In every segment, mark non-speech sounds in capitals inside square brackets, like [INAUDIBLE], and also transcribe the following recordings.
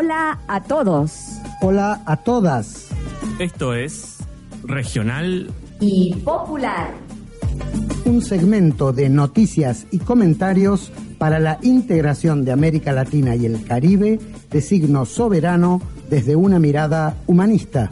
Hola a todos. Hola a todas. Esto es Regional y Popular. Un segmento de noticias y comentarios para la integración de América Latina y el Caribe de signo soberano desde una mirada humanista.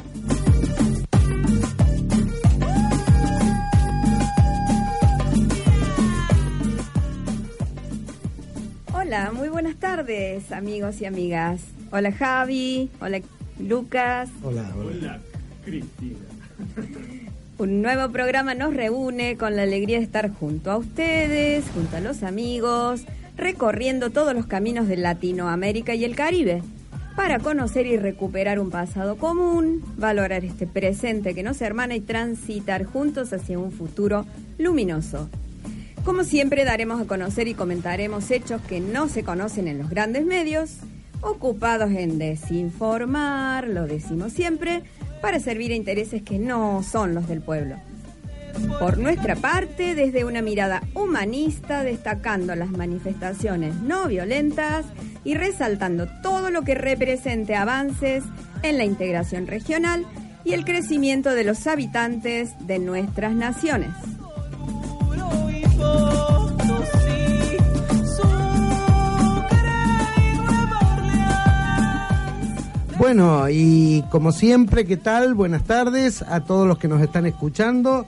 Hola, muy buenas tardes amigos y amigas. Hola Javi, hola Lucas. Hola, hola. Cristina. [LAUGHS] Un nuevo programa nos reúne con la alegría de estar junto a ustedes, junto a los amigos, recorriendo todos los caminos de Latinoamérica y el Caribe, para conocer y recuperar un pasado común, valorar este presente que nos hermana y transitar juntos hacia un futuro luminoso. Como siempre daremos a conocer y comentaremos hechos que no se conocen en los grandes medios, ocupados en desinformar, lo decimos siempre, para servir a intereses que no son los del pueblo. Por nuestra parte, desde una mirada humanista, destacando las manifestaciones no violentas y resaltando todo lo que represente avances en la integración regional y el crecimiento de los habitantes de nuestras naciones. Bueno, y como siempre, ¿qué tal? Buenas tardes a todos los que nos están escuchando.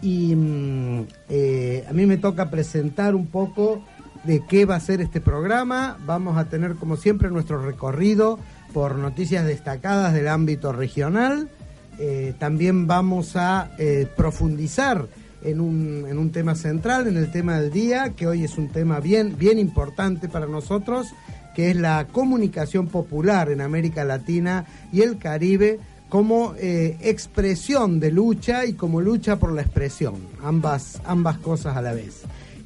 Y mm, eh, a mí me toca presentar un poco de qué va a ser este programa. Vamos a tener, como siempre, nuestro recorrido por noticias destacadas del ámbito regional. Eh, también vamos a eh, profundizar en un, en un tema central, en el tema del día, que hoy es un tema bien, bien importante para nosotros que es la comunicación popular en América Latina y el Caribe como eh, expresión de lucha y como lucha por la expresión, ambas, ambas cosas a la vez.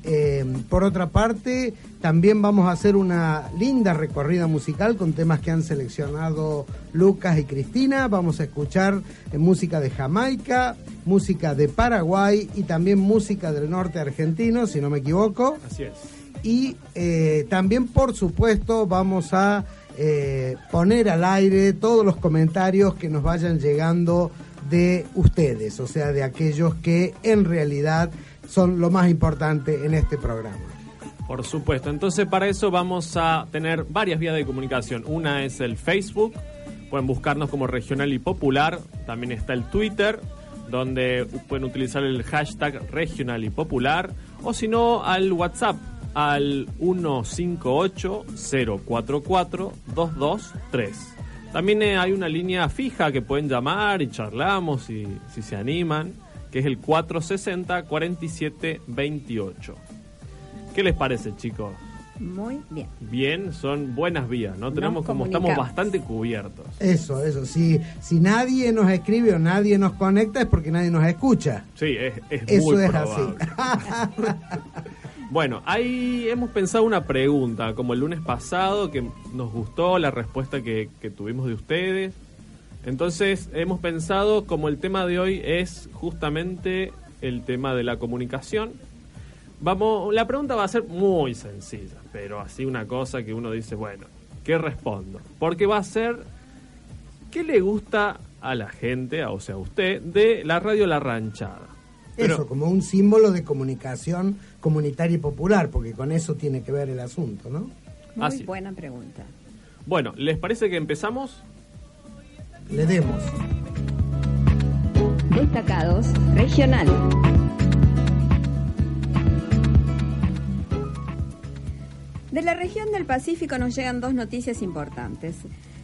Eh, por otra parte, también vamos a hacer una linda recorrida musical con temas que han seleccionado Lucas y Cristina. Vamos a escuchar eh, música de Jamaica, música de Paraguay y también música del norte argentino, si no me equivoco. Así es y eh, también por supuesto vamos a eh, poner al aire todos los comentarios que nos vayan llegando de ustedes, o sea, de aquellos que en realidad son lo más importante en este programa. Por supuesto, entonces para eso vamos a tener varias vías de comunicación. Una es el Facebook, pueden buscarnos como regional y popular, también está el Twitter, donde pueden utilizar el hashtag regional y popular, o si no al WhatsApp al 158-044-223. También eh, hay una línea fija que pueden llamar y charlamos si, si se animan, que es el 460-4728. ¿Qué les parece, chicos? Muy bien. Bien, son buenas vías, ¿no? Tenemos como estamos bastante cubiertos. Eso, eso. Si, si nadie nos escribe o nadie nos conecta es porque nadie nos escucha. Sí, es, es eso muy es así. [LAUGHS] Bueno, ahí hemos pensado una pregunta, como el lunes pasado, que nos gustó la respuesta que, tuvimos de ustedes. Entonces hemos pensado como el tema de hoy es justamente el tema de la comunicación. Vamos, la pregunta va a ser muy sencilla, pero así una cosa que uno dice, bueno, ¿qué respondo? Porque va a ser, ¿qué le gusta a la gente, o sea, a usted, de la radio La Ranchada? Eso, como un símbolo de comunicación comunitaria y popular, porque con eso tiene que ver el asunto, ¿no? Muy buena pregunta. Bueno, ¿les parece que empezamos? Le demos. Destacados regional. De la región del Pacífico nos llegan dos noticias importantes.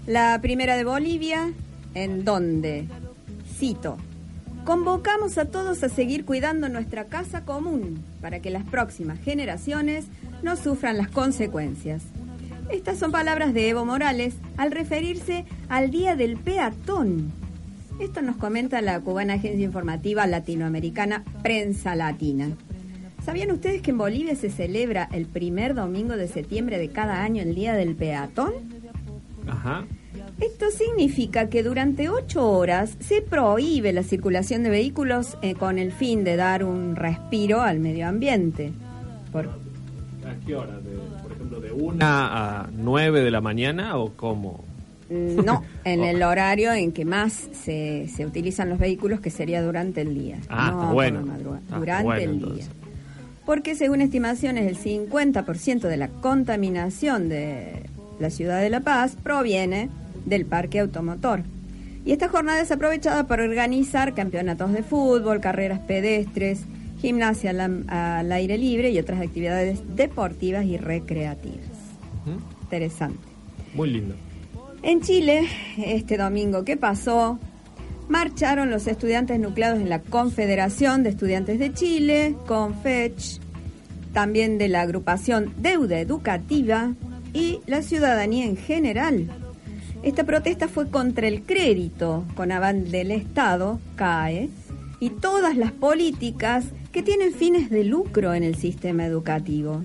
La primera de Bolivia, en donde, cito, Convocamos a todos a seguir cuidando nuestra casa común para que las próximas generaciones no sufran las consecuencias. Estas son palabras de Evo Morales al referirse al Día del Peatón. Esto nos comenta la cubana agencia informativa latinoamericana Prensa Latina. ¿Sabían ustedes que en Bolivia se celebra el primer domingo de septiembre de cada año el Día del Peatón? Ajá. Esto significa que durante ocho horas se prohíbe la circulación de vehículos eh, con el fin de dar un respiro al medio ambiente. ¿A qué hora? ¿De, por ejemplo, de una a nueve de la mañana o cómo? No, en el horario en que más se, se utilizan los vehículos, que sería durante el día. Ah, no por bueno. Está durante bueno, el entonces. día. Porque según estimaciones, el 50% de la contaminación de la ciudad de La Paz proviene del parque automotor. Y esta jornada es aprovechada para organizar campeonatos de fútbol, carreras pedestres, gimnasia al, aire libre y otras actividades deportivas y recreativas. Interesante. Muy lindo. En Chile, este domingo que pasó, marcharon los estudiantes nucleados en la Confederación de Estudiantes de Chile, CONFECH, también de la agrupación Deuda Educativa y la ciudadanía en general. Esta protesta fue contra el crédito con aval del Estado, CAE, y todas las políticas que tienen fines de lucro en el sistema educativo.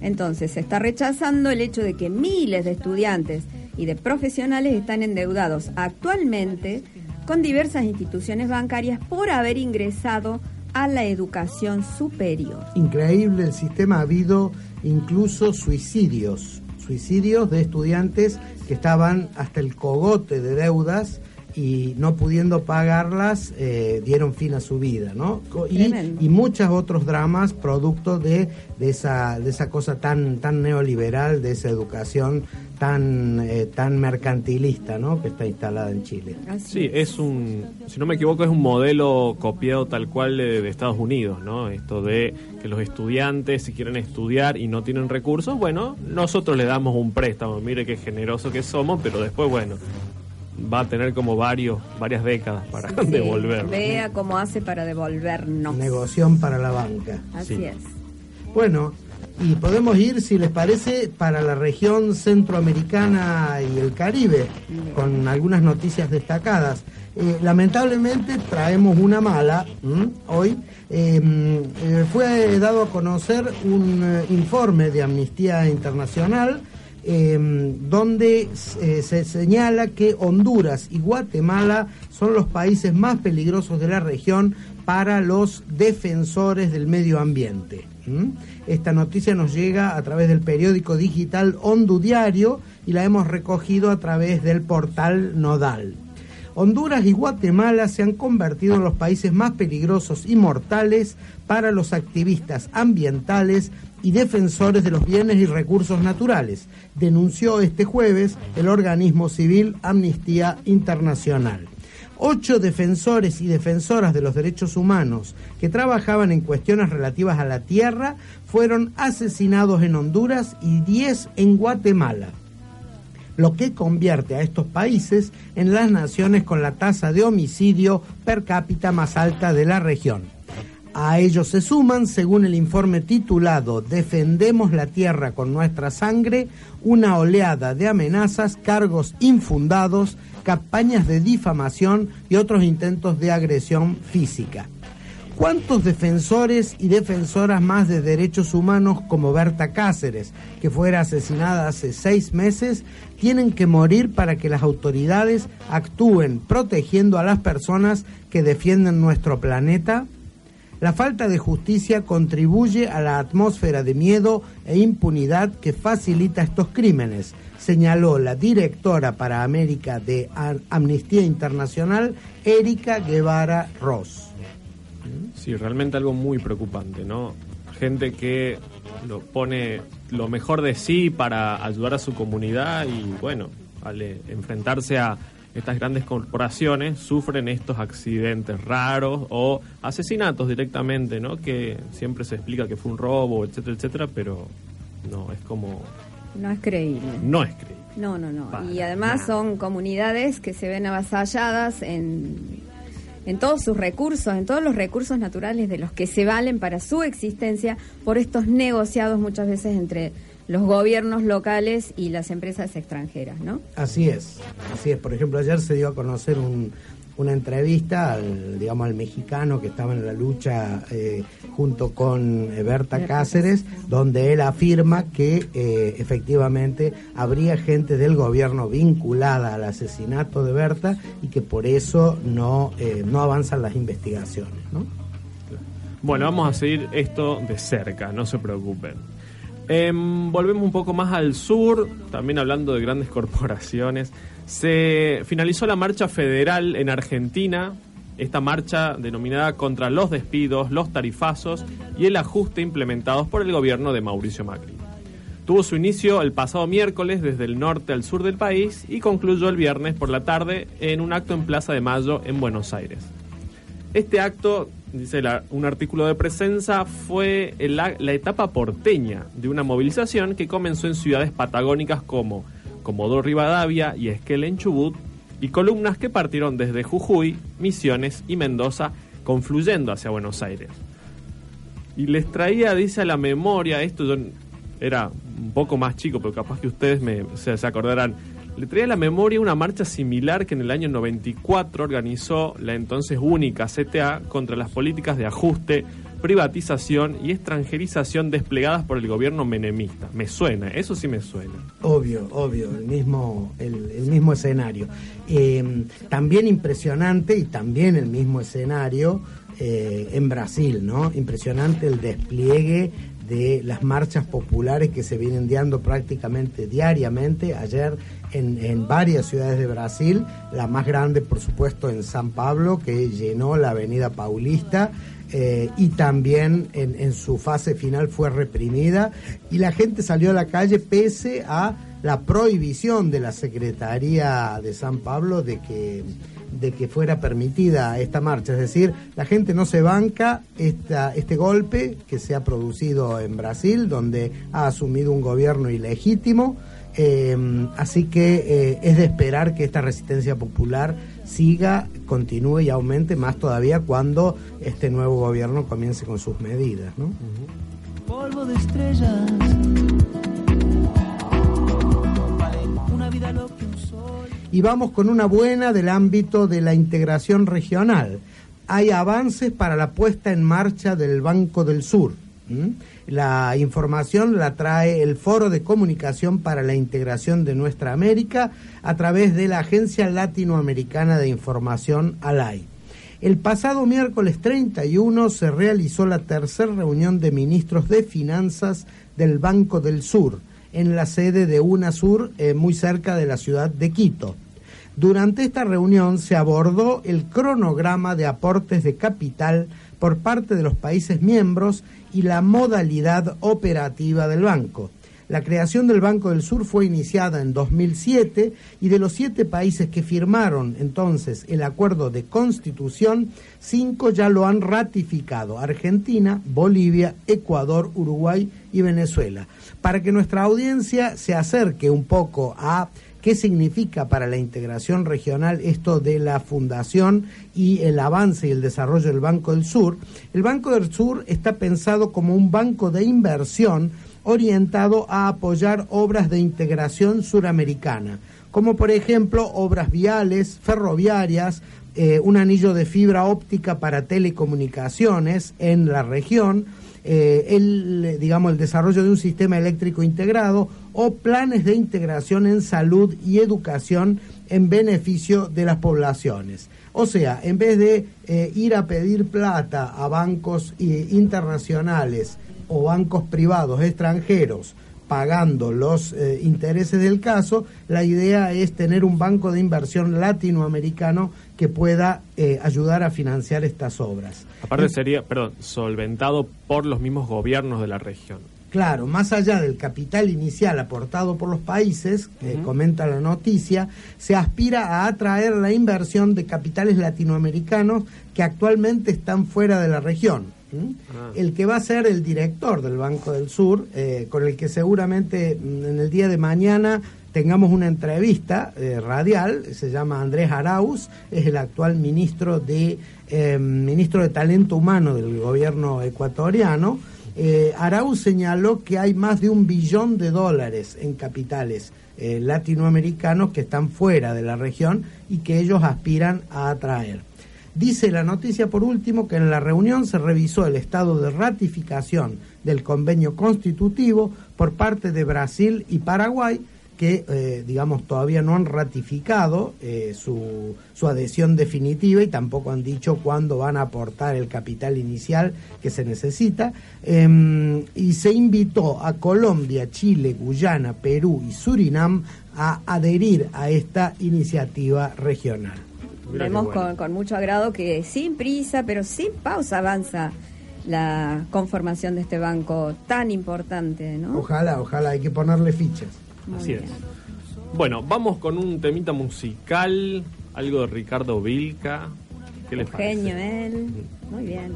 Entonces, se está rechazando el hecho de que miles de estudiantes y de profesionales están endeudados actualmente con diversas instituciones bancarias por haber ingresado a la educación superior. Increíble el sistema, ha habido incluso suicidios, suicidios de estudiantes que estaban hasta el cogote de deudas y no pudiendo pagarlas eh, dieron fin a su vida, ¿no? Y, y muchos otros dramas producto de, de esa de esa cosa tan tan neoliberal, de esa educación tan eh, tan mercantilista, ¿no? Que está instalada en Chile. Sí, es un, si no me equivoco, es un modelo copiado tal cual de, de Estados Unidos, ¿no? Esto de que los estudiantes, si quieren estudiar y no tienen recursos, bueno, nosotros le damos un préstamo, mire qué generoso que somos, pero después, bueno, va a tener como varios, varias décadas para Sí, devolver. Vea cómo hace para devolvernos. Negoción para la banca. Así Sí. es. Bueno, y podemos ir, si les parece, para la región centroamericana y el Caribe, con algunas noticias destacadas. Eh, lamentablemente traemos una mala hoy. Eh, eh, fue dado a conocer un eh, informe de Amnistía Internacional eh, donde se señala que Honduras y Guatemala son los países más peligrosos de la región para los defensores del medio ambiente. ¿M? Esta noticia nos llega a través del periódico digital Hondu Diario y la hemos recogido a través del portal Nodal. Honduras y Guatemala se han convertido en los países más peligrosos y mortales para los activistas ambientales y defensores de los bienes y recursos naturales, denunció este jueves el organismo civil Amnistía Internacional. Ocho defensores y defensoras de los derechos humanos que trabajaban en cuestiones relativas a la tierra fueron asesinados en Honduras y diez en Guatemala lo que convierte a estos países en las naciones con la tasa de homicidio per cápita más alta de la región. A ellos se suman, según el informe titulado Defendemos la Tierra con nuestra sangre, una oleada de amenazas, cargos infundados, campañas de difamación y otros intentos de agresión física. ¿Cuántos defensores y defensoras más de derechos humanos como Berta Cáceres, que fuera asesinada hace seis meses, tienen que morir para que las autoridades actúen protegiendo a las personas que defienden nuestro planeta? La falta de justicia contribuye a la atmósfera de miedo e impunidad que facilita estos crímenes, señaló la directora para América de Am- Amnistía Internacional, Erika Guevara Ross. Sí, realmente algo muy preocupante, ¿no? Gente que lo pone lo mejor de sí para ayudar a su comunidad y bueno, al eh, enfrentarse a estas grandes corporaciones sufren estos accidentes raros o asesinatos directamente, ¿no? Que siempre se explica que fue un robo, etcétera, etcétera, pero no, es como No es creíble. no es creíble. No, no, no. Para y además nada. son comunidades que se ven avasalladas en, en todos sus recursos, en todos los recursos naturales de los que se valen para su existencia por estos negociados muchas veces entre los gobiernos locales y las empresas extranjeras, ¿no? Así es, así es. Por ejemplo, ayer se dio a conocer un- una entrevista al, digamos, al mexicano que estaba en la lucha eh, junto con Berta Cáceres, donde él afirma que eh, efectivamente habría gente del gobierno vinculada al asesinato de Berta y que por eso no, eh, no avanzan las investigaciones, ¿no? Bueno, vamos a seguir esto de cerca, no se preocupen. Em, volvemos un poco más al sur, también hablando de grandes [LAUGHS] corporaciones. Se finalizó la marcha federal en Argentina, esta marcha denominada contra los despidos, los tarifazos y el ajuste implementados por el gobierno de Mauricio Macri. Tuvo su inicio el pasado miércoles desde el norte al sur del país y concluyó el viernes por la tarde en un acto en Plaza de Mayo en Buenos Aires. Este acto, dice un artículo de presencia, fue la, la etapa porteña de una movilización que comenzó en ciudades patagónicas como Comodoro Rivadavia y Esquel en Chubut y columnas que partieron desde Jujuy, Misiones y Mendoza, confluyendo hacia Buenos Aires. Y les traía, dice a la memoria, esto yo era un poco más chico, pero capaz que ustedes me, se, se acordarán, le traía a la memoria una marcha similar que en el año 94 organizó la entonces única CTA contra las políticas de ajuste privatización y extranjerización desplegadas por el gobierno menemista. Me suena, eso sí me suena. Obvio, obvio, el mismo, el, mismo escenario. Em, también impresionante y también el mismo escenario eh, en Brasil, ¿no? Impresionante el despliegue de las marchas populares que se vienen dando prácticamente diariamente. Ayer en, en, varias ciudades de Brasil, la más grande por supuesto en San Pablo, que llenó la avenida Paulista. Eh, y también en, su fase final fue reprimida y la gente salió a la calle pese a la prohibición de la Secretaría de San Pablo de que, de que fuera permitida esta marcha. Es decir, la gente no se banca esta, este golpe que se ha producido en Brasil, donde ha asumido un gobierno ilegítimo. Eh, así que eh, es de esperar que esta resistencia popular siga, continúe y aumente más todavía cuando este nuevo gobierno comience con sus medidas. Polvo de estrellas. Y vamos con una buena del ámbito de la integración regional. Hay avances para la puesta en marcha del Banco del Sur. La información la trae el Foro de Comunicación para la Integración de Nuestra América a través de la Agencia Latinoamericana de Información ALAI. El pasado miércoles 31 se realizó la tercera reunión de ministros de Finanzas del Banco del Sur en la sede de UNASUR, eh, muy cerca de la ciudad de Quito. Durante esta reunión se abordó el cronograma de aportes de capital por parte de los países miembros y la modalidad operativa del banco. La creación del Banco del Sur fue iniciada en 2007 y de los siete países que firmaron entonces el acuerdo de constitución, cinco ya lo han ratificado, Argentina, Bolivia, Ecuador, Uruguay y Venezuela. Para que nuestra audiencia se acerque un poco a qué significa para la integración regional esto de la fundación y el avance y el desarrollo del Banco del Sur. El Banco del Sur está pensado como un banco de inversión orientado a apoyar obras de integración suramericana, como por ejemplo obras viales, ferroviarias, eh, un anillo de fibra óptica para telecomunicaciones en la región, eh, el, digamos, el desarrollo de un sistema eléctrico integrado o planes de integración en salud y educación en beneficio de las poblaciones. O sea, en vez de eh, ir a pedir plata a bancos eh, internacionales o bancos privados extranjeros pagando los intereses del caso, la idea es tener un banco de inversión latinoamericano que pueda ayudar a financiar estas obras. Aparte sería, perdón, solventado por los mismos gobiernos de la región. Claro, más allá del capital inicial aportado por los países, que comenta la noticia, se aspira a atraer la inversión de capitales latinoamericanos que actualmente están fuera de la región. Ah. El que va a ser el director del Banco del Sur, eh, con el que seguramente mm, en el día de mañana tengamos una entrevista eh, radial, se llama Andrés Arauz, es el actual ministro de, eh, ministro de Talento Humano del gobierno ecuatoriano. Eh, Arauz señaló que hay más de un billón de dólares en capitales latinoamericanos que están fuera de la región y que ellos aspiran a atraer. Dice la noticia por último que en la reunión se revisó el estado de ratificación del convenio constitutivo por parte de Brasil y Paraguay que, eh, digamos, todavía no han ratificado eh, su, su adhesión definitiva y tampoco han dicho cuándo van a aportar el capital inicial que se necesita. Em, y se invitó a Colombia, Chile, Guyana, Perú y Surinam a adherir a esta iniciativa regional. Vemos con, con mucho agrado que sin prisa, pero sin pausa avanza la conformación de este banco tan importante, ¿no? Ojalá, ojalá, hay que ponerle fichas. Muy Así bien. es. Bueno, vamos con un temita musical, algo de Ricardo Vilca. ¿Qué les Un genio parece? él. Muy bien.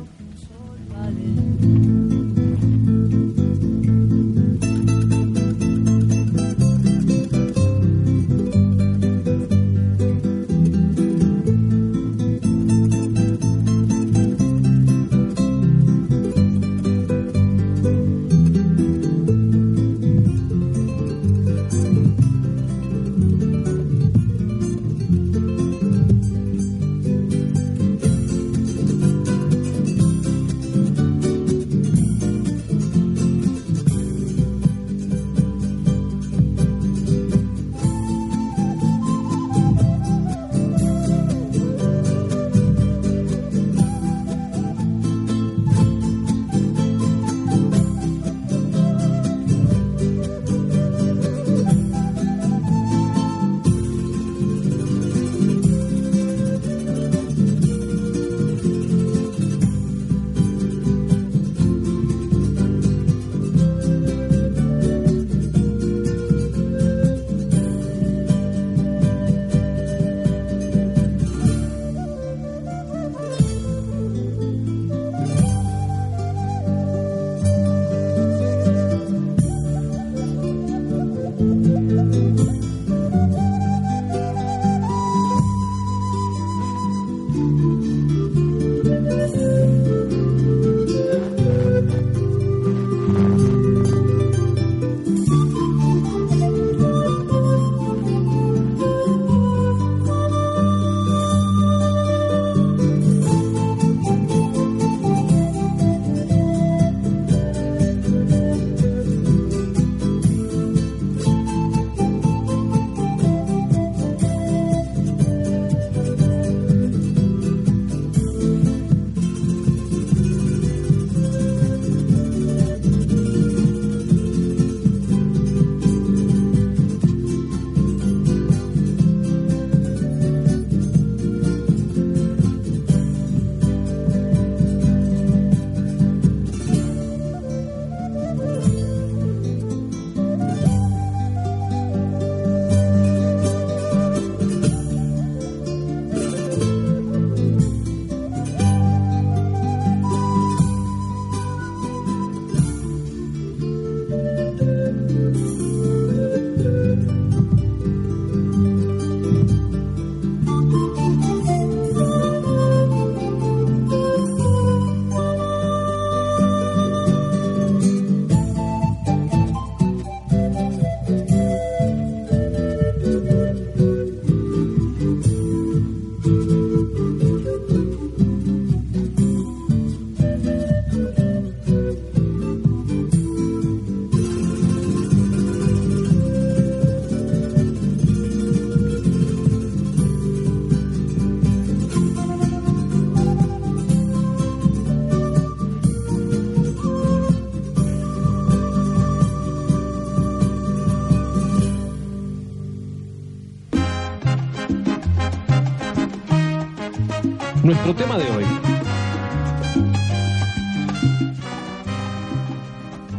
Tema de hoy.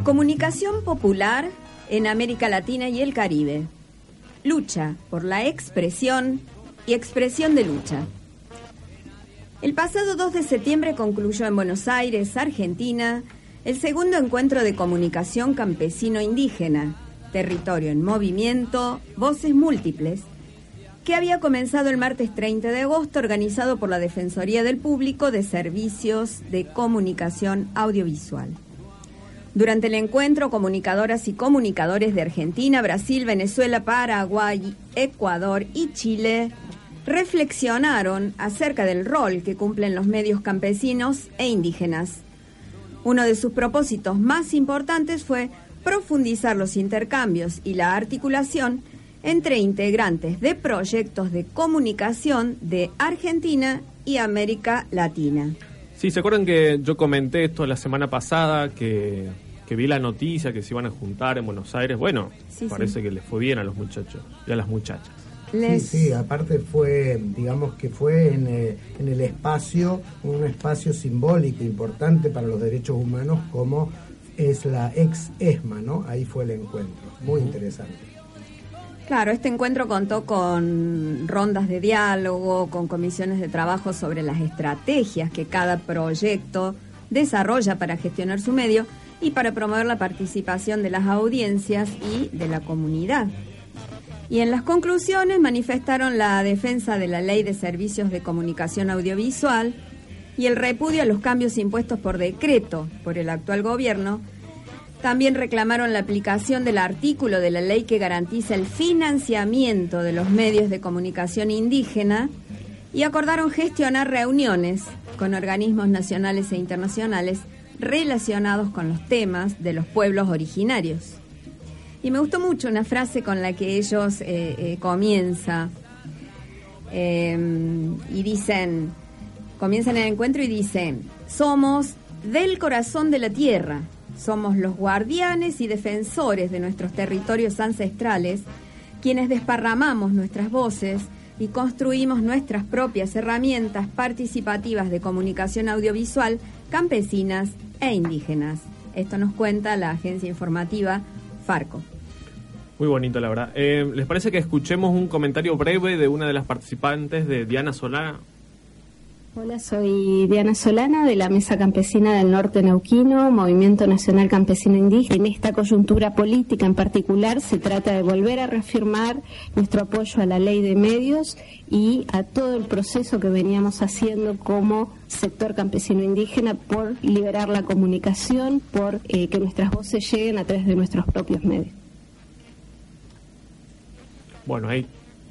Comunicación popular en América Latina y el Caribe. Lucha por la expresión y expresión de lucha. El pasado 2 de septiembre concluyó en Buenos Aires, Argentina, el segundo encuentro de comunicación campesino-indígena, Territorio en Movimiento, Voces Múltiples, que había comenzado el martes 30 de agosto, organizado por la Defensoría del Público de Servicios de Comunicación Audiovisual. Durante el encuentro, comunicadoras y comunicadores de Argentina, Brasil, Venezuela, Paraguay, Ecuador y Chile reflexionaron acerca del rol que cumplen los medios campesinos e indígenas. Uno de sus propósitos más importantes fue profundizar los intercambios y la articulación entre integrantes de proyectos de comunicación de Argentina y América Latina. Sí, ¿se acuerdan que yo comenté esto la semana pasada, que, vi la noticia que se iban a juntar en Buenos Aires? Bueno, parece que les fue bien a los muchachos y a las muchachas. Sí, sí, aparte fue, digamos que fue en, eh, en, el espacio, un espacio simbólico importante para los derechos humanos como es la ex ESMA, ¿no? Ahí fue el encuentro, muy interesante. Claro, este encuentro contó con rondas de diálogo, con comisiones de trabajo sobre las estrategias que cada proyecto desarrolla para gestionar su medio y para promover la participación de las audiencias y de la comunidad. Y en las conclusiones manifestaron la defensa de la Ley de Servicios de Comunicación Audiovisual y el repudio a los cambios impuestos por decreto por el actual gobierno. También reclamaron la aplicación del artículo de la ley que garantiza el financiamiento de los medios de comunicación indígena y acordaron gestionar reuniones con organismos nacionales e internacionales relacionados con los temas de los pueblos originarios. Y me gustó mucho una frase con la que ellos eh, eh, comienza em, y dicen, comienzan el encuentro y dicen, somos del corazón de la tierra, somos los guardianes y defensores de nuestros territorios ancestrales, quienes desparramamos nuestras voces y construimos nuestras propias herramientas participativas de comunicación audiovisual campesinas e indígenas. Esto nos cuenta la agencia informativa Farco. Muy bonito, la verdad. Eh, ¿Les parece que escuchemos un comentario breve de una de las participantes, de Diana Solana? Hola, soy Diana Solana de la Mesa Campesina del Norte Neuquino, Movimiento Nacional Campesino Indígena. En esta coyuntura política en particular se trata de volver a reafirmar nuestro apoyo a la ley de medios y a todo el proceso que veníamos haciendo como sector campesino indígena por liberar la comunicación, por eh, que nuestras voces lleguen a través de nuestros propios medios. Bueno, ahí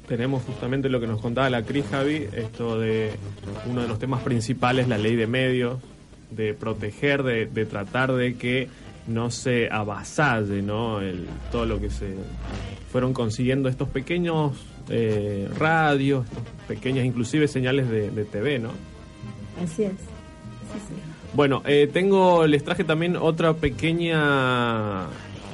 tenemos justamente lo que nos contaba la Cris Javi, esto de uno de los temas principales, la ley de medios, de proteger, de, tratar de que no se avasalle ¿no? El, todo lo que se fueron consiguiendo estos pequeños eh, radios, pequeñas inclusive señales de, TV, ¿no? Así es. Bueno, eh, tengo, les traje también otra pequeña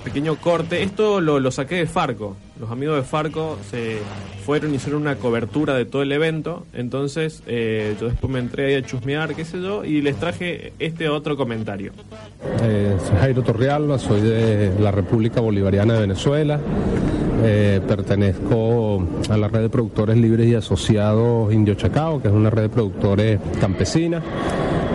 pequeño corte. Esto lo, saqué de Farco. Los amigos de Farco se fueron y hicieron una cobertura de todo el evento. Entonces eh, yo después me entré ahí a chusmear, qué sé yo, y les traje este otro comentario. Eh, soy Jairo Torrealba, soy de la República Bolivariana de Venezuela. Eh, pertenezco a la red de productores libres y asociados Indio Chacao, que es una red de productores campesinas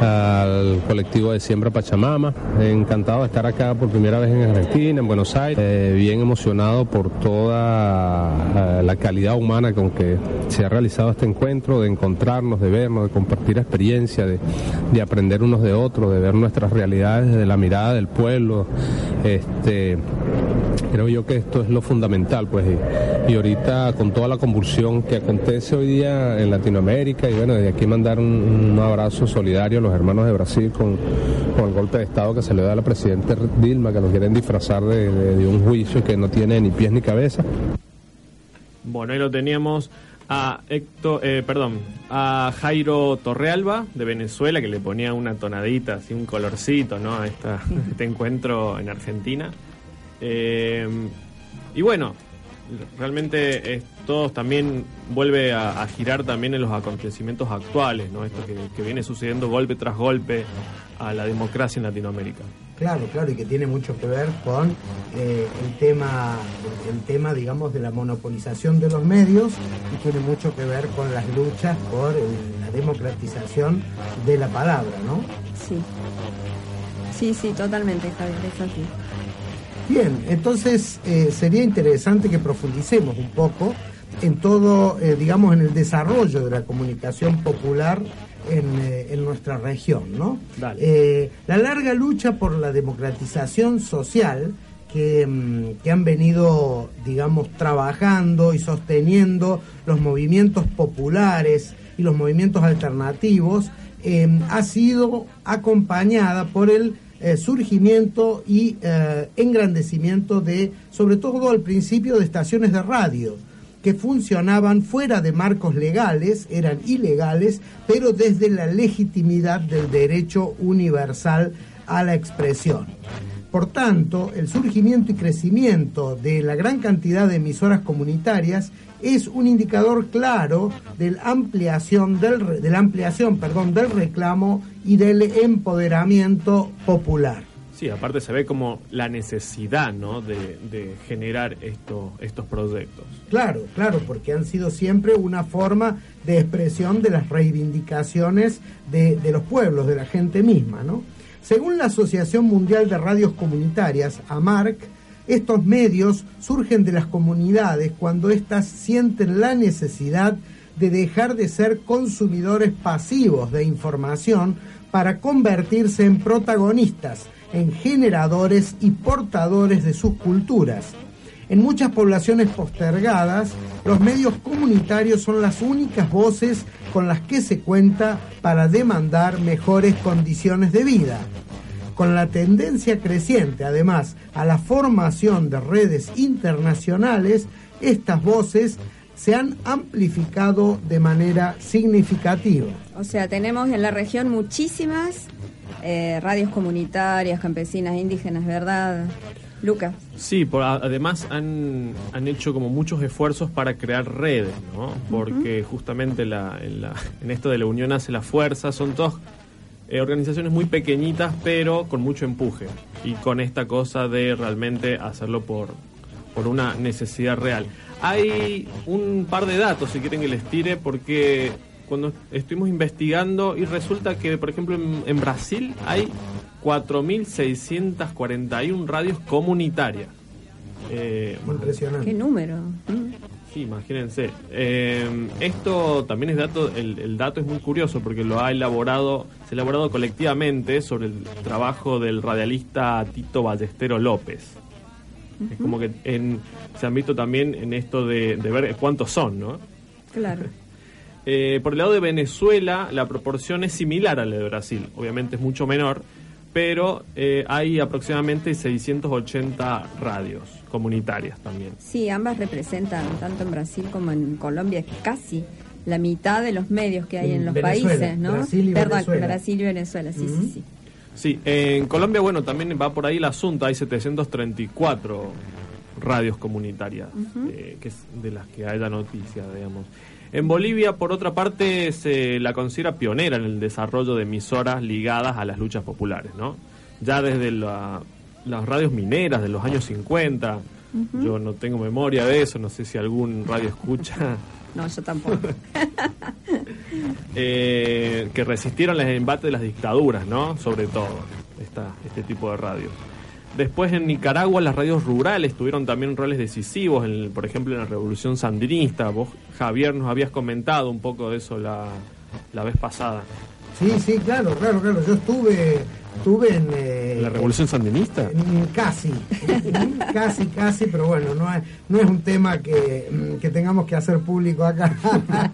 al colectivo de Siembra Pachamama. Encantado de estar acá por primera vez en Argentina, en Buenos Aires. Eh, bien emocionado por toda eh, la calidad humana con que se ha realizado este encuentro, de encontrarnos, de vernos, de compartir experiencia, de, de aprender unos de otros, de ver nuestras realidades desde la mirada del pueblo. Este, creo yo que esto es lo fundamental, pues, y, ahorita con toda la convulsión que acontece hoy día en Latinoamérica, y bueno, desde aquí mandar un, abrazo solidario a los hermanos de Brasil con, el golpe de Estado que se le da a la presidenta Dilma, que nos quieren disfrazar de, un juicio que no tiene ni pies ni cabeza. Bueno, ahí lo teníamos a Héctor, eh, perdón, a Jairo Torrealba de Venezuela que le ponía una tonadita, así un colorcito, ¿no? A [LAUGHS] este encuentro en Argentina. Eh, y bueno, realmente esto también vuelve a, girar también en los acontecimientos actuales, ¿no? Esto que, viene sucediendo golpe tras golpe a la democracia en Latinoamérica. Claro, claro, y que tiene mucho que ver con eh, el tema, el tema, digamos, de la monopolización de los medios y tiene mucho que ver con las luchas por la democratización de la palabra, ¿no? Sí. Sí, sí, totalmente, Javier, es así. Bien, entonces eh, sería interesante que profundicemos un poco en todo, eh, digamos, en el desarrollo de la comunicación popular en, eh, nuestra región, ¿no? la larga lucha por la democratización social que, mm, que, han venido, digamos, trabajando y sosteniendo los movimientos populares y los movimientos alternativos ha sido acompañada por el eh, surgimiento y eh, engrandecimiento de, sobre todo al principio, de estaciones de radio que funcionaban fuera de marcos legales, eran ilegales, pero desde la legitimidad del derecho universal a la expresión. Por tanto, el surgimiento y crecimiento de la gran cantidad de emisoras comunitarias es un indicador claro de la ampliación del, de la ampliación, perdón, del reclamo y del empoderamiento popular. Sí, aparte se ve como la necesidad ¿no? de, generar esto, estos proyectos. Claro, claro, porque han sido siempre una forma de expresión de las reivindicaciones de, de los pueblos, de la gente misma. ¿no? Según la Asociación Mundial de Radios Comunitarias, AMARC, estos medios surgen de las comunidades cuando éstas sienten la necesidad de dejar de ser consumidores pasivos de información para convertirse en protagonistas, en generadores y portadores de sus culturas. En muchas poblaciones postergadas, los medios comunitarios son las únicas voces con las que se cuenta para demandar mejores condiciones de vida con la tendencia creciente, además, a la formación de redes internacionales, estas voces se han amplificado de manera significativa. O sea, tenemos en la región muchísimas eh, radios comunitarias, campesinas, indígenas, ¿verdad? Lucas. Sí, por, además han, han, hecho como muchos esfuerzos para crear redes, ¿no? Porque justamente la, en, la, en, esto de la unión hace la fuerza, son todos eh, organizaciones muy pequeñitas, pero con mucho empuje. Y con esta cosa de realmente hacerlo por, por una necesidad real. Hay un par de datos, si quieren que les tire, porque cuando estuvimos investigando y resulta que, por ejemplo, en, Brasil hay 4.641 radios comunitarias. Eh, Impresionante. ¿Qué número? Sí, imagínense. Eh, esto también es dato, el, dato es muy curioso porque lo ha elaborado, se ha elaborado colectivamente sobre el trabajo del radialista Tito Ballestero López. Es como que se han visto también en esto de, ver cuántos son, ¿no? Claro. [LAUGHS] Eh, por el lado de Venezuela, la proporción es similar a la de Brasil. Obviamente es mucho menor, pero eh, hay aproximadamente 680 radios comunitarias también. Sí, ambas representan, tanto en Brasil como en Colombia, casi la mitad de los medios que hay en, los países, ¿no? Brasil y Perdón, Venezuela. Brasil y Venezuela, sí, sí, sí. Sí, en Colombia, bueno, también va por ahí el asunto, hay 734 radios comunitarias, eh, que es de las que hay la noticia, digamos. En Bolivia, por otra parte, se la considera pionera en el desarrollo de emisoras ligadas a las luchas populares, ¿no? Ya desde las radios mineras de los años 50, yo no tengo memoria de eso, no sé si algún radio escucha. [LAUGHS] No, yo tampoco. [LAUGHS] Eh, que resistieron los embates de las dictaduras, ¿no? Sobre todo, esta, este tipo de radios. Después en Nicaragua las radios rurales tuvieron también roles decisivos, por ejemplo en la revolución sandinista. Vos, Javier, nos habías comentado un poco de eso la, la vez pasada. Sí, sí, claro, claro, claro. Yo estuve, estuve en... Eh, ¿La revolución sandinista? casi, [LAUGHS] casi, casi, pero bueno, no es, no es un tema que, que tengamos que hacer público acá.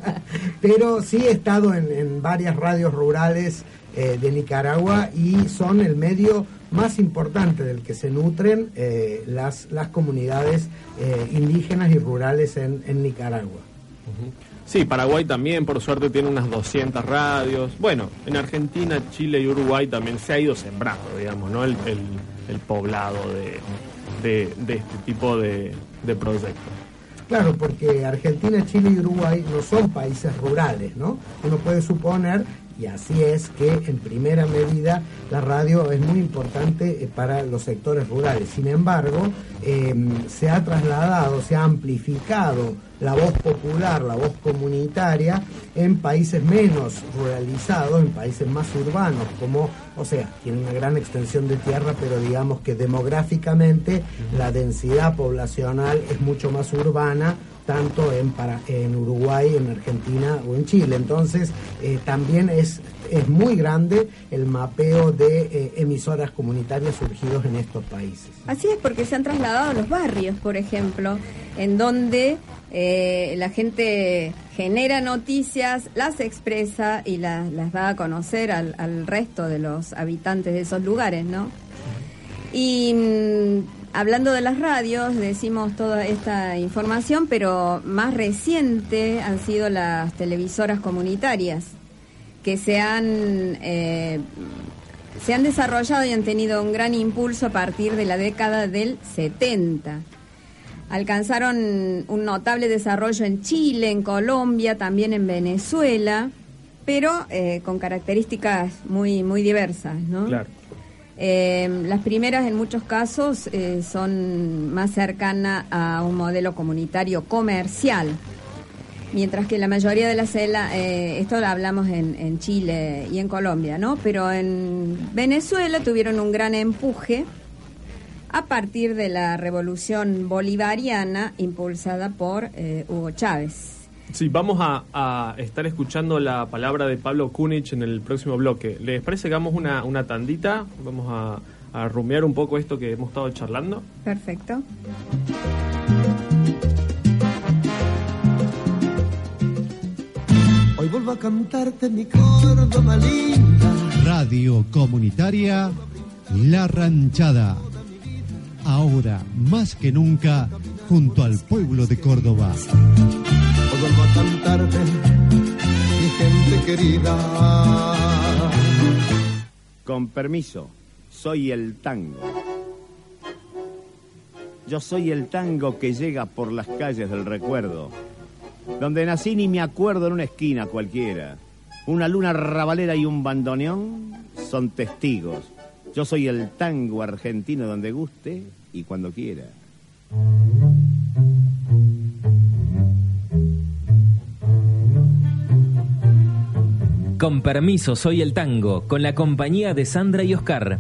[LAUGHS] pero sí he estado en, en varias radios rurales eh, de Nicaragua y son el medio más importante del que se nutren eh, las, las comunidades eh, indígenas y rurales en, en Nicaragua. Sí, Paraguay también, por suerte, tiene unas 200 radios. Bueno, en Argentina, Chile y Uruguay también se ha ido sembrando, digamos, ¿no? El, el, poblado de, de, de, este tipo de, de proyectos. Claro, porque Argentina, Chile y Uruguay no son países rurales, ¿no? Uno puede suponer y así es que en primera medida la radio es muy importante eh, para los sectores rurales. Sin embargo, em, se ha trasladado, se ha amplificado la voz popular, la voz comunitaria en países menos ruralizados, en países más urbanos, como, o sea, tiene una gran extensión de tierra, pero digamos que demográficamente la densidad poblacional es mucho más urbana tanto en, para, en Uruguay, en Argentina o en Chile. Entonces, eh, también es, es muy grande el mapeo de eh, emisoras comunitarias surgidos en estos países. Así es, porque se han trasladado a los barrios, por ejemplo, en donde eh, la gente genera noticias, las expresa y las, las da a conocer al resto de los habitantes de esos lugares, ¿no? Y mm, hablando de las radios, decimos toda esta información, pero más reciente han sido las televisoras comunitarias, que se han, eh, se han desarrollado y han tenido un gran impulso a partir de la década del 70. Alcanzaron un notable desarrollo en Chile, en Colombia, también en Venezuela, pero eh, con características muy, muy diversas, ¿no? Claro. Eh, las primeras en muchos casos eh, son más cercanas a un modelo comunitario comercial, mientras que la mayoría de las eh, esto lo hablamos en, en Chile y en Colombia, ¿no? Pero en Venezuela tuvieron un gran empuje a partir de la revolución bolivariana impulsada por eh, Hugo Chávez. Sí, vamos a, a estar escuchando la palabra de Pablo Kunich en el próximo bloque. ¿Les parece que hagamos una, una tandita? Vamos a, a rumiar un poco esto que hemos estado charlando. Perfecto. Hoy vuelvo a cantarte mi Córdoba linda. Radio Comunitaria La Ranchada. Ahora más que nunca junto al pueblo de Córdoba. Vuelvo mi gente querida. Con permiso, soy el tango. Yo soy el tango que llega por las calles del recuerdo, donde nací ni me acuerdo en una esquina cualquiera. Una luna rabalera y un bandoneón son testigos. Yo soy el tango argentino donde guste y cuando quiera. Con permiso, soy el tango, con la compañía de Sandra y Oscar.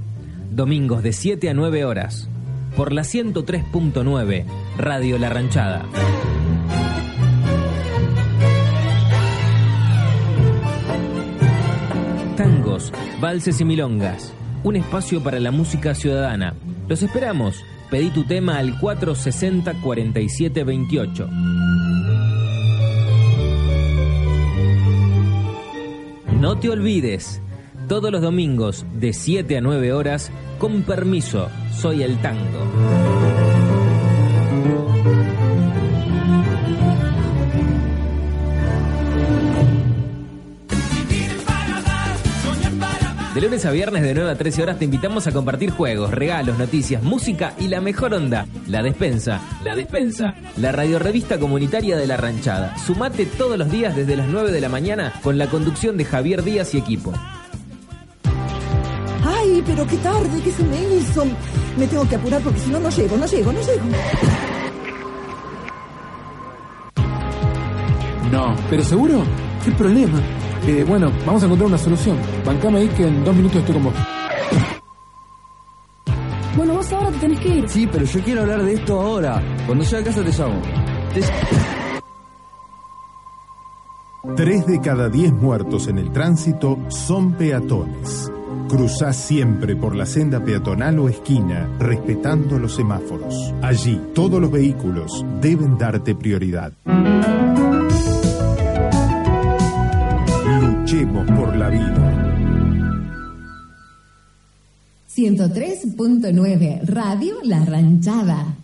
Domingos de 7 a 9 horas. Por la 103.9, Radio La Ranchada. Tangos, valses y milongas. Un espacio para la música ciudadana. Los esperamos. Pedí tu tema al 460 4728. No te olvides, todos los domingos de 7 a 9 horas, con permiso, soy el tango. De lunes a viernes de 9 a 13 horas te invitamos a compartir juegos, regalos, noticias, música y la mejor onda, La Despensa. La Despensa. La radiorrevista comunitaria de La Ranchada. Sumate todos los días desde las 9 de la mañana con la conducción de Javier Díaz y equipo. Ay, pero qué tarde, ¿qué se me hizo? Me tengo que apurar porque si no, no llego, no llego, no llego. No, pero seguro, ¿qué problema? Eh, bueno, vamos a encontrar una solución. Bancame ahí que en dos minutos estoy con vos. Bueno, vos ahora te tenés que ir. Sí, pero yo quiero hablar de esto ahora. Cuando llegue a casa te llamo. Tres de cada diez muertos en el tránsito son peatones. Cruzá siempre por la senda peatonal o esquina, respetando los semáforos. Allí, todos los vehículos deben darte prioridad. Luchemos por la vida. 103.9 Radio La Ranchada.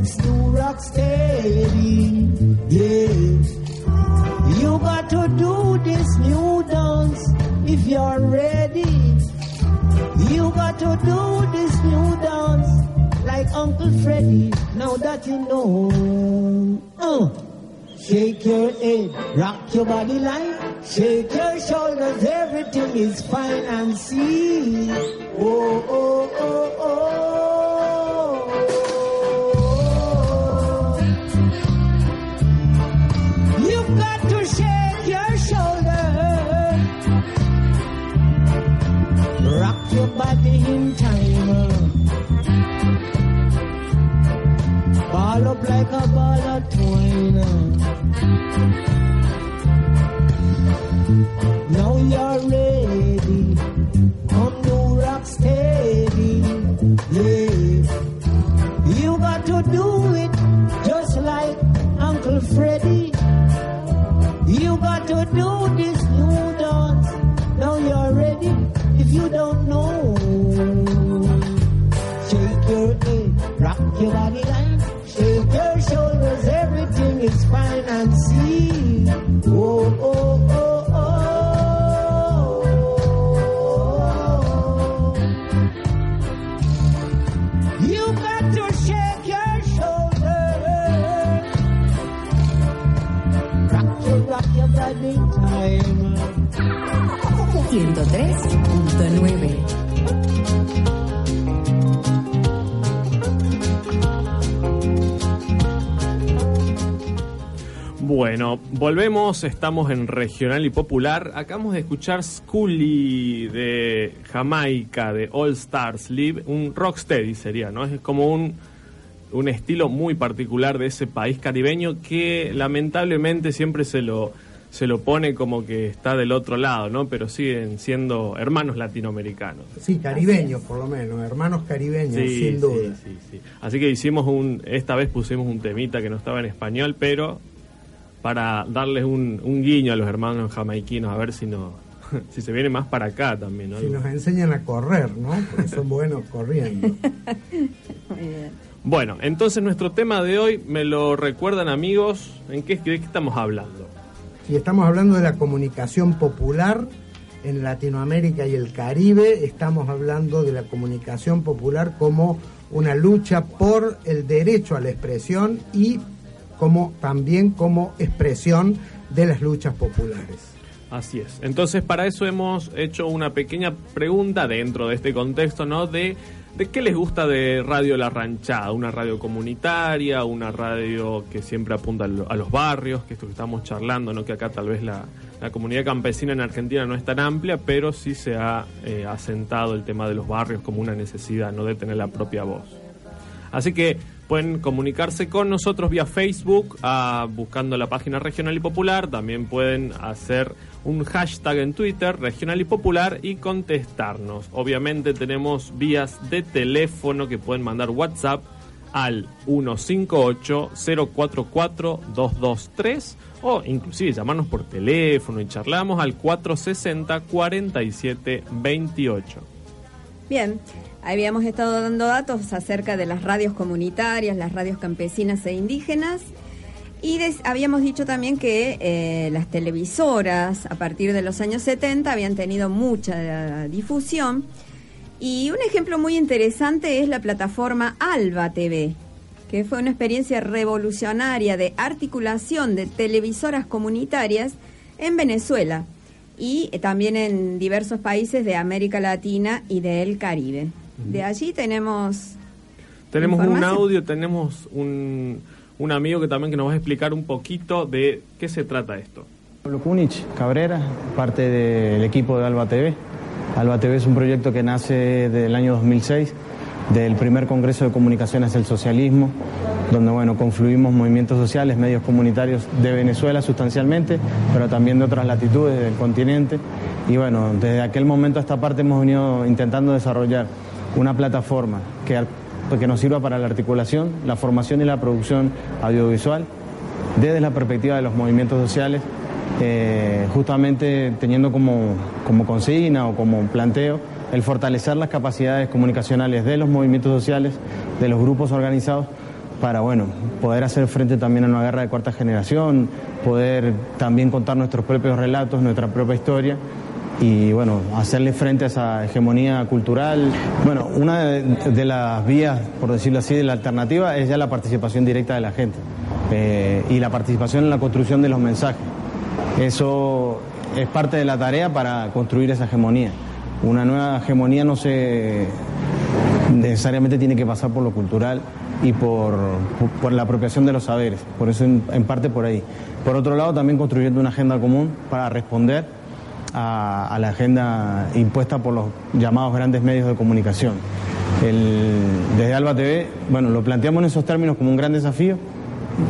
Let's do rock steady. Yeah. You got to do this new dance if you're ready. You got to do this new dance like Uncle Freddy. Now that you know. Uh. Shake your head, rock your body line, shake your shoulders, everything is fine and see. Oh, oh, oh, oh. In time. Ball up like a ball of twine. Now you're ready. Come do rock steady. Yeah. You got to do it just like Uncle Freddy. You got to do this new dance. Now you're ready. If you don't know, 103.9 Bueno, volvemos, estamos en Regional y Popular. Acabamos de escuchar Scully de Jamaica, de All Stars Live, un rocksteady sería, ¿no? Es como un, un estilo muy particular de ese país caribeño que lamentablemente siempre se lo, se lo pone como que está del otro lado, ¿no? Pero siguen siendo hermanos latinoamericanos. Sí, caribeños por lo menos, hermanos caribeños, Sí, sin sí, duda. sí, sí. Así que hicimos un, esta vez pusimos un temita que no estaba en español, pero para darles un, un guiño a los hermanos jamaiquinos, a ver si no, [LAUGHS] si se viene más para acá también, ¿no? Si nos enseñan a correr, ¿no? Porque son buenos corriendo. [LAUGHS] Muy bien. Bueno, entonces nuestro tema de hoy, ¿me lo recuerdan amigos? ¿En qué, de qué estamos hablando? Si estamos hablando de la comunicación popular en Latinoamérica y el Caribe, estamos hablando de la comunicación popular como una lucha por el derecho a la expresión y como también como expresión de las luchas populares. Así es. Entonces, para eso hemos hecho una pequeña pregunta dentro de este contexto, ¿no? De, de qué les gusta de Radio La Ranchada, una radio comunitaria, una radio que siempre apunta a lo- a los barrios, que esto que estamos charlando, ¿no? Que acá tal vez la, la comunidad campesina en Argentina no es tan amplia, pero sí se ha eh, asentado el tema de los barrios como una necesidad, ¿no? De tener la propia voz. Así que pueden comunicarse con nosotros vía Facebook, ah, buscando la página Regional y Popular. También pueden hacer un hashtag en Twitter, Regional y Popular, y contestarnos. Obviamente tenemos vías de teléfono que pueden mandar WhatsApp al 158-044-223 o inclusive llamarnos por teléfono y charlamos al 460-4728. Bien, habíamos estado dando datos acerca de las radios comunitarias, las radios campesinas e indígenas. Y des- habíamos dicho también que eh, las televisoras a partir de los años 70 habían tenido mucha eh, difusión. Y un ejemplo muy interesante es la plataforma Alba TV, que fue una experiencia revolucionaria de articulación de televisoras comunitarias en Venezuela y eh, también en diversos países de América Latina y del Caribe. De allí tenemos Tenemos un audio, tenemos un, un amigo que también que nos va a explicar un poquito de qué se trata esto. Pablo Kunich Cabrera, parte del equipo de Alba TV. Alba TV es un proyecto que nace del año 2006, del primer Congreso de Comunicaciones del Socialismo, donde bueno, confluimos movimientos sociales, medios comunitarios de Venezuela sustancialmente, pero también de otras latitudes del continente. Y bueno, desde aquel momento a esta parte hemos venido intentando desarrollar una plataforma que, que nos sirva para la articulación, la formación y la producción audiovisual desde la perspectiva de los movimientos sociales, eh, justamente teniendo como, como consigna o como planteo el fortalecer las capacidades comunicacionales de los movimientos sociales, de los grupos organizados, para bueno, poder hacer frente también a una guerra de cuarta generación, poder también contar nuestros propios relatos, nuestra propia historia y bueno, hacerle frente a esa hegemonía cultural. Bueno, una de, las vías, por decirlo así, de la alternativa es ya la participación directa de la gente eh, y la participación en la construcción de los mensajes. Eso es parte de la tarea para construir esa hegemonía. Una nueva hegemonía no se necesariamente tiene que pasar por lo cultural y por, por la apropiación de los saberes, por eso en, en parte por ahí. Por otro lado, también construyendo una agenda común para responder a, la agenda impuesta por los llamados grandes medios de comunicación. Desde Alba TV, bueno, lo planteamos en esos términos como un gran desafío,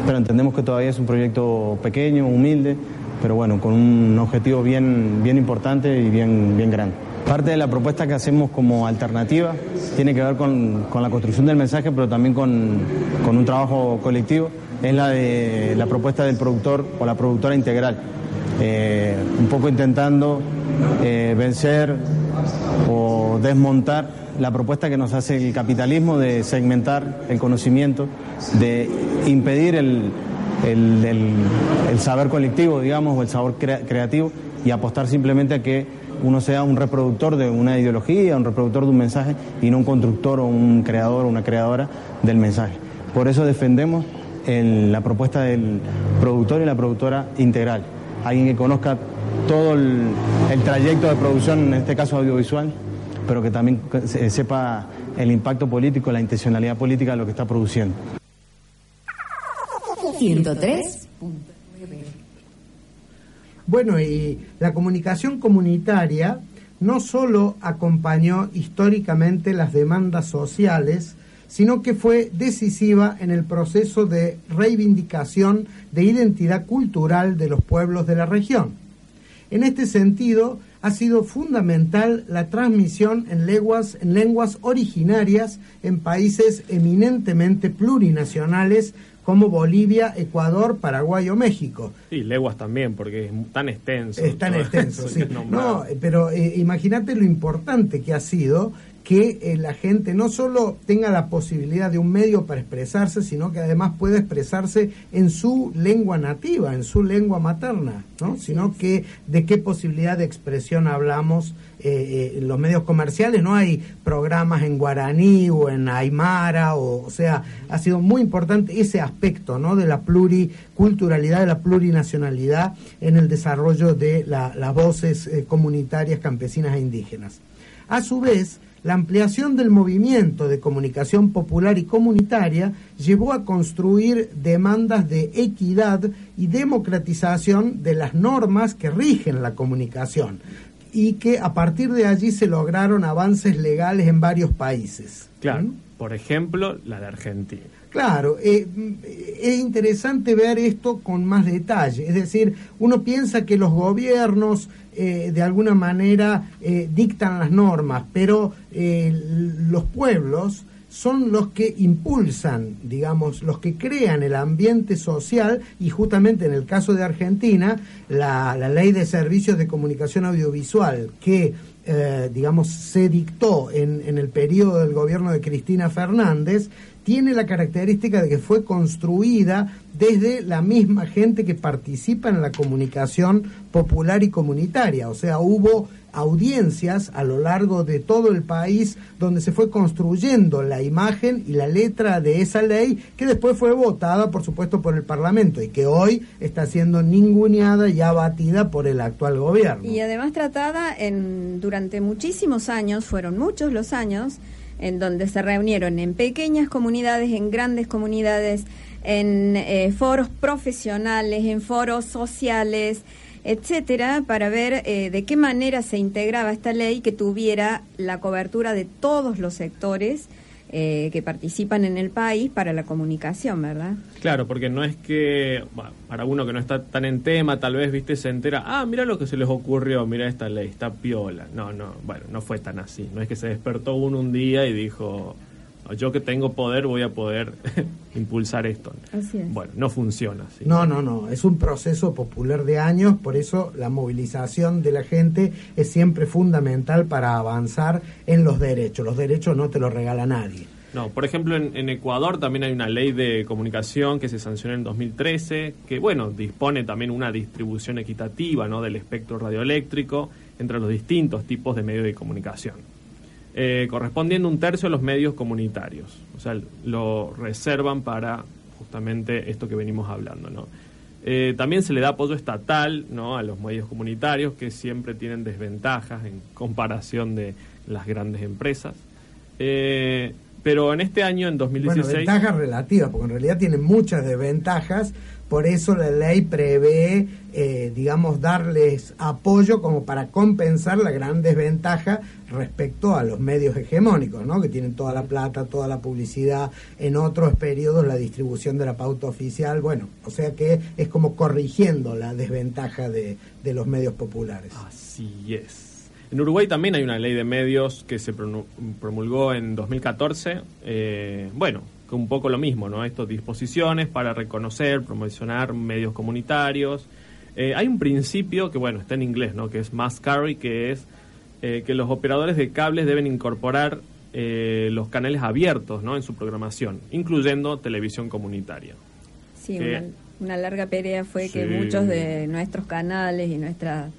pero entendemos que todavía es un proyecto pequeño, humilde, pero bueno, con un objetivo bien, bien importante y bien, bien grande. Parte de la propuesta que hacemos como alternativa tiene que ver con, con la construcción del mensaje, pero también con, con un trabajo colectivo. Es la de la propuesta del productor o la productora integral. Eh, un poco intentando eh, vencer o desmontar la propuesta que nos hace el capitalismo de segmentar el conocimiento, de impedir el, el- saber colectivo, digamos, o el saber crea- creativo y apostar simplemente a que uno sea un reproductor de una ideología, un reproductor de un mensaje y no un constructor o un creador o una creadora del mensaje. Por eso defendemos la propuesta del productor y la productora integral. Alguien que conozca todo el, trayecto de producción, en este caso audiovisual, pero que también se- sepa el impacto político, la intencionalidad política de lo que está produciendo. 103. Bueno, y la comunicación comunitaria no solo acompañó históricamente las demandas sociales, sino que fue decisiva en el proceso de reivindicación de identidad cultural de los pueblos de la región. En este sentido, ha sido fundamental la transmisión en lenguas, en lenguas originarias en países eminentemente plurinacionales como Bolivia, Ecuador, Paraguay o México. Sí, leguas también, porque es tan extenso. Es tan extenso, sí. No, pero eh, imagínate lo importante que ha sido que eh, la gente no solo tenga la posibilidad de un medio para expresarse, sino que además pueda expresarse en su lengua nativa, en su lengua materna, ¿no? Sino que de qué posibilidad de expresión hablamos eh, eh, en los medios comerciales, no hay programas en guaraní o en aymara, o, o sea, ha sido muy importante ese aspecto, ¿no? De la pluriculturalidad, de la plurinacionalidad en el desarrollo de la- las voces comunitarias, campesinas e indígenas. A su vez, la ampliación del movimiento de comunicación popular y comunitaria llevó a construir demandas de equidad y democratización de las normas que rigen la comunicación y que a partir de allí se lograron avances legales en varios países. Claro, por ejemplo, la de Argentina. Claro, eh, mm, es interesante ver esto con más detalle. Es decir, uno piensa que los gobiernos eh, de alguna manera eh, dictan las normas, pero eh, los pueblos son los que impulsan, digamos, los que crean el ambiente social y justamente en el caso de Argentina, la, la ley de servicios de comunicación audiovisual que, digamos, se dictó en, en el periodo del gobierno de Cristina Fernández, tiene la característica de que fue construida desde la misma gente que participa en la comunicación popular y comunitaria. O sea, hubo audiencias a lo largo de todo el país donde se fue construyendo la imagen y la letra de esa ley que después fue votada, por supuesto, por el Parlamento y que hoy está siendo ninguneada y abatida por el actual gobierno. Y además tratada en durante muchísimos años, fueron muchos los años, en donde se reunieron en pequeñas comunidades, en grandes comunidades, en eh, foros profesionales, en foros sociales, etcétera, para ver eh, de qué manera se integraba esta ley que tuviera la cobertura de todos los sectores eh, que participan en el país para la comunicación, ¿verdad? Claro, porque no es que, para uno que no está tan en tema, tal vez, viste, se entera, ah, mira lo que se les ocurrió, mira esta ley, está piola. No, no, bueno, no fue tan así. No es que se despertó uno un día y dijo, yo que tengo poder voy a poder [LAUGHS] impulsar esto. Así es. Bueno, no funciona así. No, no, no, es un proceso popular de años, por eso la movilización de la gente es siempre fundamental para avanzar en los derechos. Los derechos no te los regala nadie. No, por ejemplo, en, en Ecuador también hay una ley de comunicación que se sancionó en 2013, que, bueno, dispone también una distribución equitativa ¿no? del espectro radioeléctrico entre los distintos tipos de medios de comunicación, eh, correspondiendo un tercio a los medios comunitarios. O sea, lo reservan para justamente esto que venimos hablando, ¿no? Eh, también se le da apoyo estatal ¿no? a los medios comunitarios que siempre tienen desventajas en comparación de las grandes empresas. Eh, pero en este año, en 2016... Bueno, ventajas relativas, porque en realidad tienen muchas desventajas, por eso la ley prevé, eh, digamos, darles apoyo como para compensar la gran desventaja respecto a los medios hegemónicos, ¿no? que tienen toda la plata, toda la publicidad, en otros periodos la distribución de la pauta oficial, bueno, o sea que es como corrigiendo la desventaja de, de los medios populares. Así es. En Uruguay también hay una ley de medios que se promulgó en 2014. eh, bueno, un poco lo mismo, ¿no? Estas disposiciones para reconocer, promocionar medios comunitarios. Eh, hay un principio que, bueno, está en inglés, ¿no? Que es must carry, que es eh, que los operadores de cables deben incorporar eh, los canales abiertos, ¿no? En su programación, incluyendo televisión comunitaria. Sí, que- una, una larga pelea fue que muchos de nuestros canales y nuestras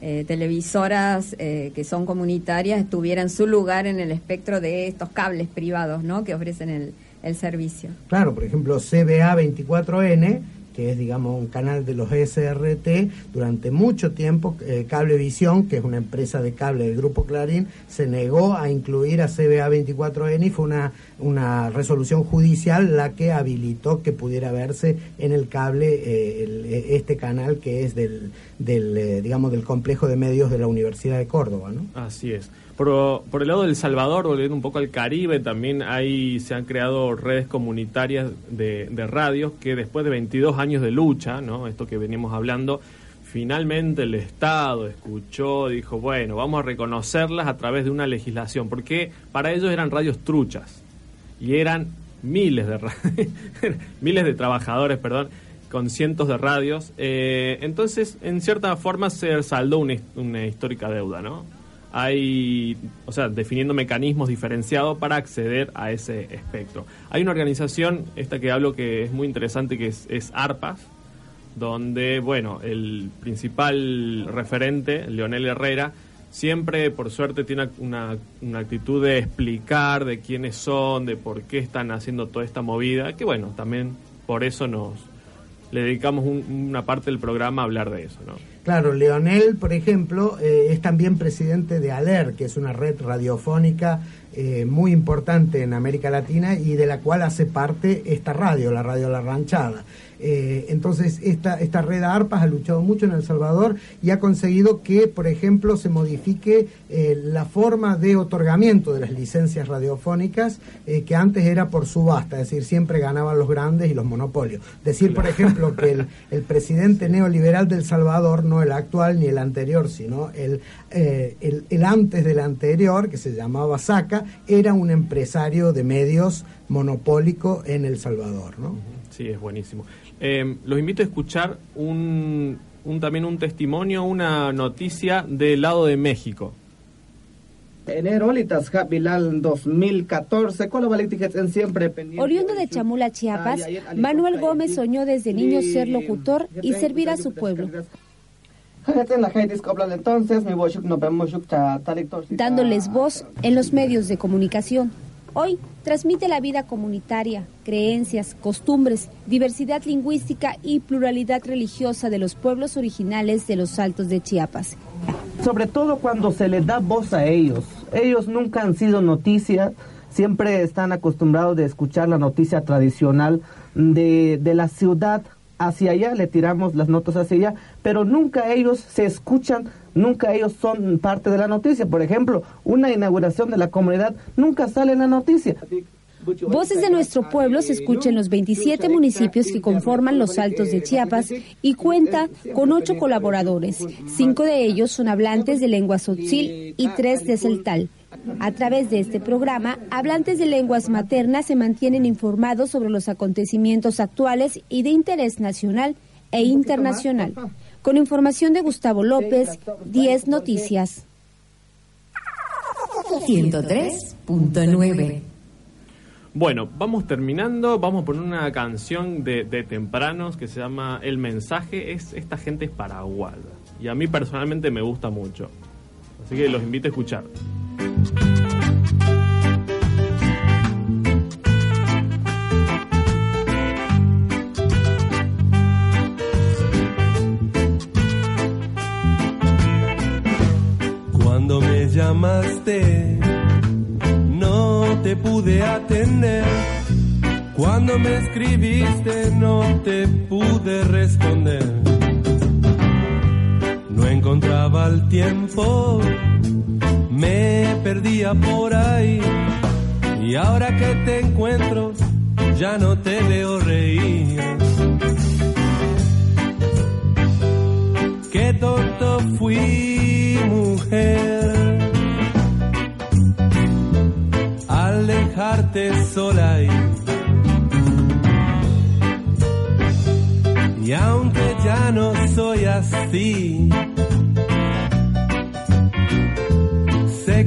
eh, televisoras eh, que son comunitarias tuvieran su lugar en el espectro de estos cables privados ¿no? que ofrecen el, el servicio. Claro, por ejemplo, CBA 24N, que es, digamos, un canal de los SRT, durante mucho tiempo eh, Cablevisión, que es una empresa de cable del Grupo Clarín, se negó a incluir a CBA 24N y fue una, una resolución judicial la que habilitó que pudiera verse en el cable eh, el- eh, este canal que es del, del eh, digamos, del complejo de medios de la Universidad de Córdoba, ¿no? Así es. Por, por el lado del Salvador, volviendo un poco al Caribe, también hay, se han creado redes comunitarias de, de radios que después de 22 años de lucha, ¿no? esto que venimos hablando, finalmente el Estado escuchó, dijo, bueno, vamos a reconocerlas a través de una legislación, porque para ellos eran radios truchas y eran miles de [LAUGHS] miles de trabajadores, perdón, con cientos de radios. Eh, entonces, en cierta forma se saldó una histórica deuda, ¿no? Hay, o sea, definiendo mecanismos diferenciados para acceder a ese espectro. Hay una organización, esta que hablo, que es muy interesante, que es, ARPAS, donde, bueno, el principal referente, Leonel Herrera, siempre, por suerte, tiene una, una actitud de explicar de quiénes son, de por qué están haciendo toda esta movida, que bueno, también por eso nos le dedicamos un- una parte del programa a hablar de eso, ¿no? Claro, Leonel, por ejemplo, eh, es también presidente de ALER, que es una red radiofónica eh, muy importante en América Latina y de la cual hace parte esta radio, la Radio La Ranchada. Eh, entonces, esta, esta red ARPAS ha luchado mucho en El Salvador y ha conseguido que, por ejemplo, se modifique eh, la forma de otorgamiento de las licencias radiofónicas, eh, que antes era por subasta, es decir, siempre ganaban los grandes y los monopolios. Decir, por ejemplo, que el, el [LAUGHS] presidente neoliberal del Salvador, no el actual ni el anterior, sino el, eh, el, el antes del anterior, que se llamaba Saca, era un empresario de medios monopólico en El Salvador, ¿no? Sí, es buenísimo. Eh, los invito a escuchar un, un- también un testimonio, una noticia del lado de México. Enero, Bilal 2014, con la balíticas en siempre pendiente. Oriundo de Chamula, Chiapas, Manuel Gómez soñó desde niño ser locutor y servir a su pueblo, dándoles voz en los medios de comunicación. Hoy transmite la vida comunitaria, creencias, costumbres, diversidad lingüística y pluralidad religiosa de los pueblos originales de los Altos de Chiapas. Sobre todo cuando se les da voz a ellos. Ellos nunca han sido noticia, siempre están acostumbrados de escuchar la noticia tradicional de, de la ciudad hacia allá, le tiramos las notas hacia allá, pero nunca ellos se escuchan, nunca ellos son parte de la noticia. Por ejemplo, una inauguración de la comunidad nunca sale en la noticia. Voces de nuestro pueblo se escuchan en los 27 municipios que conforman los Altos de Chiapas y cuenta con ocho colaboradores. Cinco de ellos son hablantes de lengua tzotzil y tres de celtal. A través de este programa, hablantes de lenguas maternas se mantienen informados sobre los acontecimientos actuales y de interés nacional e internacional. Con información de Gustavo López, 10 Noticias. 103.9. Bueno, vamos terminando, vamos a poner una canción de, de tempranos que se llama El mensaje, es esta gente es paraguaya y a mí personalmente me gusta mucho. Así que los invito a escuchar. Cuando me llamaste, no te pude atender. Cuando me escribiste, no te pude responder. No encontraba el tiempo, me perdía por ahí. Y ahora que te encuentro, ya no te veo reír. Qué tonto fui, mujer, al dejarte sola ahí. Y aunque ya no soy así,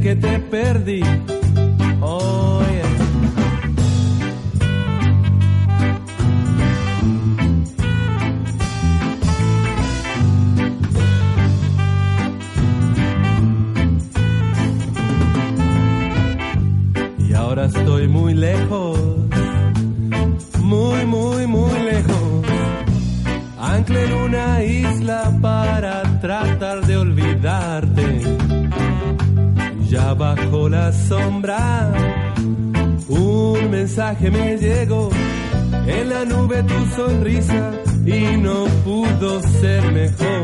que te perdí. Bajo la sombra, un mensaje me llegó. En la nube tu sonrisa y no pudo ser mejor.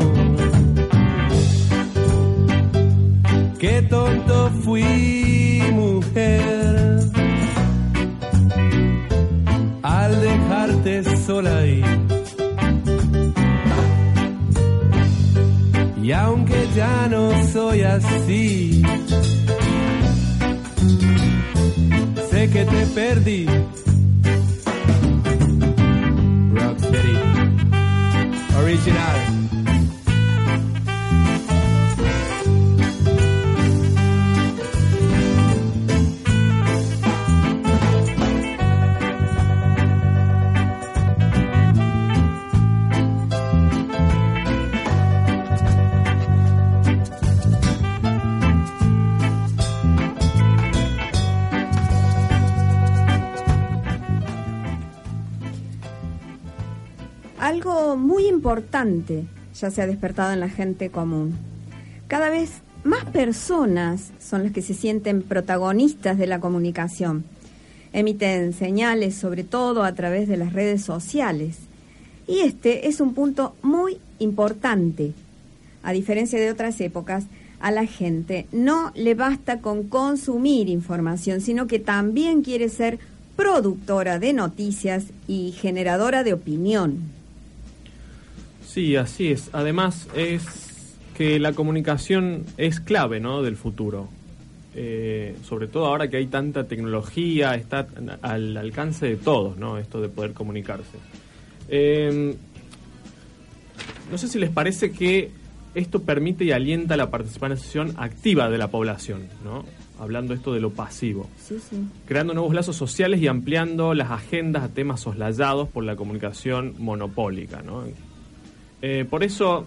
Qué tonto fui, mujer, al dejarte sola ahí. Y aunque ya no soy así, que te perdí. Rocksteady Original. Importante ya se ha despertado en la gente común. Cada vez más personas son las que se sienten protagonistas de la comunicación. Emiten señales, sobre todo a través de las redes sociales. Y este es un punto muy importante. A diferencia de otras épocas, a la gente no le basta con consumir información, sino que también quiere ser productora de noticias y generadora de opinión. Sí, así es. Además es que la comunicación es clave, ¿no? Del futuro. Eh, sobre todo ahora que hay tanta tecnología, está al alcance de todos, ¿no? Esto de poder comunicarse. Eh, no sé si les parece que esto permite y alienta la participación activa de la población, ¿no? Hablando esto de lo pasivo. Sí, sí. Creando nuevos lazos sociales y ampliando las agendas a temas soslayados por la comunicación monopólica, ¿no? Eh, por eso,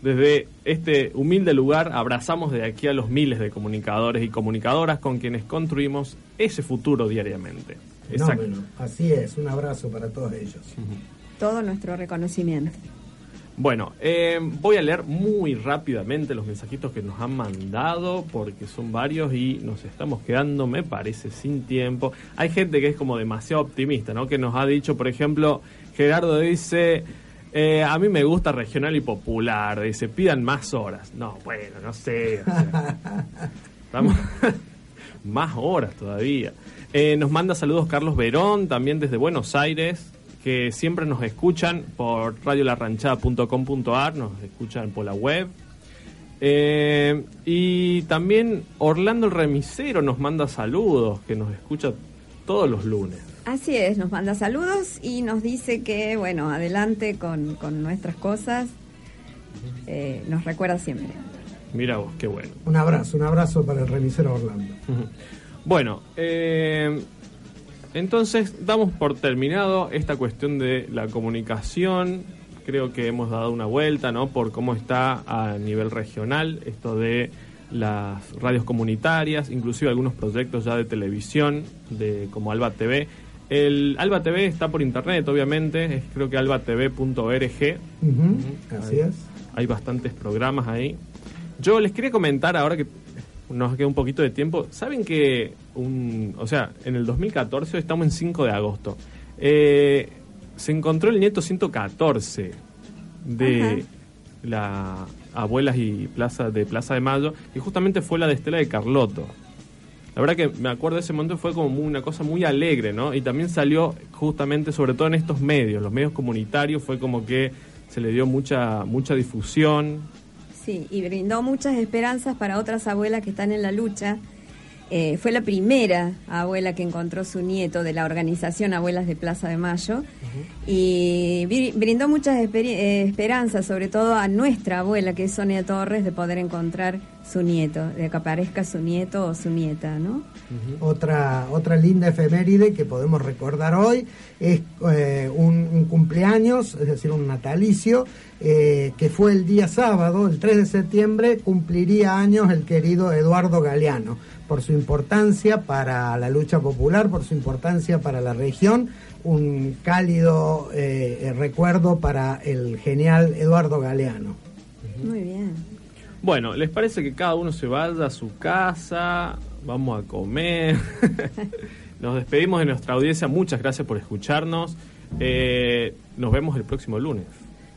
desde este humilde lugar, abrazamos de aquí a los miles de comunicadores y comunicadoras con quienes construimos ese futuro diariamente. Exacto. Fenómeno. Así es, un abrazo para todos ellos. Todo nuestro reconocimiento. Bueno, eh, voy a leer muy rápidamente los mensajitos que nos han mandado porque son varios y nos estamos quedando, me parece, sin tiempo. Hay gente que es como demasiado optimista, ¿no? Que nos ha dicho, por ejemplo, Gerardo dice, eh, a mí me gusta regional y popular, dice, pidan más horas. No, bueno, no sé. o sea, [LAUGHS] estamos [LAUGHS] más horas todavía. Eh, nos manda saludos Carlos Verón, también desde Buenos Aires, que siempre nos escuchan por radiolarranchada.com.ar, nos escuchan por la web. Eh, y también Orlando el Remisero nos manda saludos, que nos escucha todos los lunes. Así es, nos manda saludos y nos dice que, bueno, adelante con, con nuestras cosas. Eh, nos recuerda siempre. Mira vos, qué bueno. Un abrazo, un abrazo para el remisero Orlando. Bueno, eh, Entonces, damos por terminado esta cuestión de la comunicación. Creo que hemos dado una vuelta, ¿no? Por cómo está a nivel regional esto de las radios comunitarias, inclusive algunos proyectos ya de televisión, de como Alba TV. El Alba TV está por internet, obviamente, es creo que albatv.org. Ujú, así Hay- es. Hay bastantes programas ahí. Yo les quería comentar ahora que nos queda un poquito de tiempo. ¿Saben que, un, o sea, en el 2014, hoy estamos en 5 de agosto, eh, se encontró el nieto 114 de Ajá. la Abuelas y Plaza de Plaza de Mayo, y justamente fue la de Estela de Carlotto. La verdad que me acuerdo de ese momento fue como muy- una cosa muy alegre, ¿no? Y también salió justamente, sobre todo en estos medios, los medios comunitarios, fue como que se le dio mucha mucha difusión. Sí, y brindó muchas esperanzas para otras abuelas que están en la lucha. Eh, fue la primera abuela que encontró su nieto de la organización Abuelas de Plaza de Mayo y bri- brindó muchas eh, esperanzas, sobre todo a nuestra abuela, que es Sonia Torres, de poder encontrar su nieto, de que aparezca su nieto o su nieta, ¿no? Otra, otra linda efeméride que podemos recordar hoy es eh, un, cumpleaños, es decir, un natalicio, eh, que fue el día sábado, el 3 de septiembre, cumpliría años el querido Eduardo Galeano, por su importancia para la lucha popular, por su importancia para la región, un cálido eh, recuerdo para el genial Eduardo Galeano. Bueno, ¿les parece que cada uno se vaya a su casa? Vamos a comer. [LAUGHS] Nos despedimos de nuestra audiencia. Muchas gracias por escucharnos. Eh, nos vemos el próximo lunes.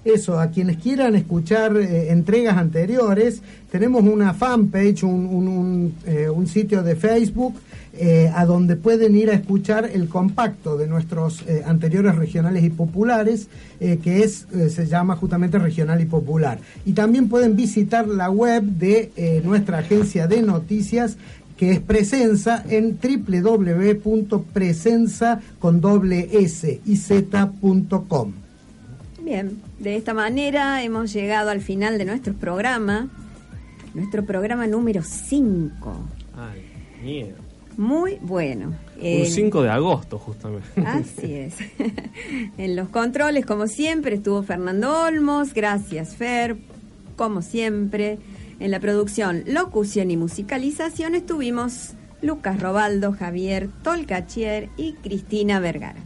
Eso, a quienes quieran escuchar eh, entregas anteriores, tenemos una fanpage, un, un, eh, sitio de Facebook, eh, a donde pueden ir a escuchar el compacto de nuestros anteriores regionales y populares, que es se llama justamente Regional y Popular. Y también pueden visitar la web de nuestra agencia de noticias que es Presenza en www.presenza con doble. Bien, de esta manera hemos llegado al final de nuestro programa, nuestro programa número 5. Ay, miedo. Muy bueno. Un El- 5 de agosto, justamente. Así es. [LAUGHS] en los controles, como siempre, estuvo Fernando Olmos. Gracias, Fer. Como siempre. En la producción, locución y musicalización estuvimos Lucas Robaldo, Javier Tolcachier y Cristina Vergara.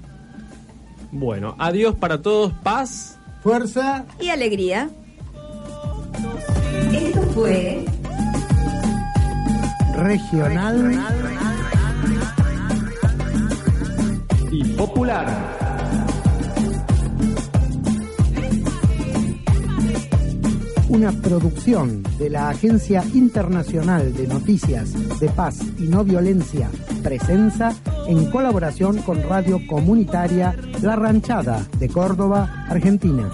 Bueno, adiós para todos. Paz. Fuerza. Y alegría. Esto fue Regional y popular. Una producción de la Agencia Internacional de Noticias de Paz y No Violencia, Presenza, en colaboración con Radio Comunitaria La Ranchada de Córdoba, Argentina.